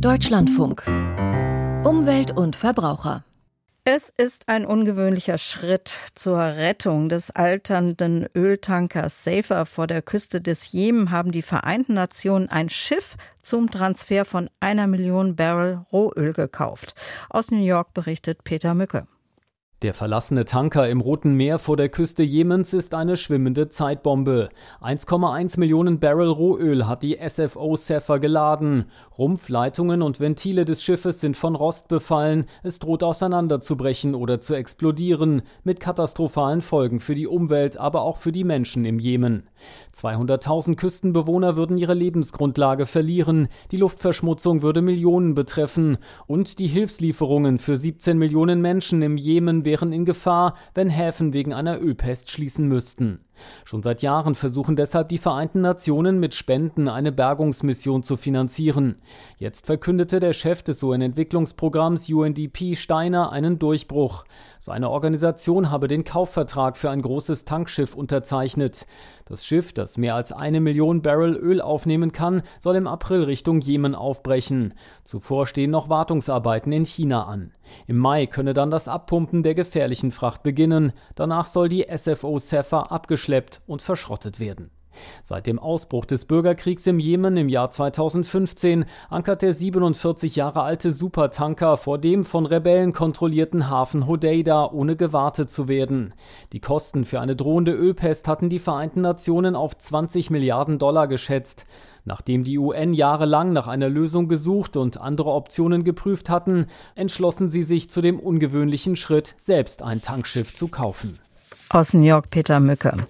Deutschlandfunk. Umwelt und Verbraucher. Es ist ein ungewöhnlicher Schritt zur Rettung des alternden Öltankers Safer vor der Küste des Jemen haben die Vereinten Nationen ein Schiff zum Transfer von einer Million Barrel Rohöl gekauft. Aus New York berichtet Peter Mücke. Der verlassene Tanker im Roten Meer vor der Küste Jemens ist eine schwimmende Zeitbombe. 1,1 Millionen Barrel Rohöl hat die SFO Sapphire geladen. Rumpfleitungen und Ventile des Schiffes sind von Rost befallen. Es droht auseinanderzubrechen oder zu explodieren, mit katastrophalen Folgen für die Umwelt, aber auch für die Menschen im Jemen. 200.000 Küstenbewohner würden ihre Lebensgrundlage verlieren. Die Luftverschmutzung würde Millionen betreffen. Und die Hilfslieferungen für 17 Millionen Menschen im Jemen wären in Gefahr, wenn Häfen wegen einer Ölpest schließen müssten. Schon seit Jahren versuchen deshalb die Vereinten Nationen mit Spenden eine Bergungsmission zu finanzieren. Jetzt verkündete der Chef des UN-Entwicklungsprogramms UNDP Steiner einen Durchbruch. Seine Organisation habe den Kaufvertrag für ein großes Tankschiff unterzeichnet. Das Schiff, das mehr als eine Million Barrel Öl aufnehmen kann, soll im April Richtung Jemen aufbrechen. Zuvor stehen noch Wartungsarbeiten in China an. Im Mai könne dann das Abpumpen der gefährlichen Fracht beginnen. Danach soll die SFO Sapphire abgeschleppt und verschrottet werden. Seit dem Ausbruch des Bürgerkriegs im Jemen im Jahr 2015 ankert der 47 Jahre alte Supertanker vor dem von Rebellen kontrollierten Hafen Hodeida, ohne gewartet zu werden. Die Kosten für eine drohende Ölpest hatten die Vereinten Nationen auf 20 Milliarden Dollar geschätzt. Nachdem die UN jahrelang nach einer Lösung gesucht und andere Optionen geprüft hatten, entschlossen sie sich zu dem ungewöhnlichen Schritt, selbst ein Tankschiff zu kaufen. Aus New York Peter Mücke.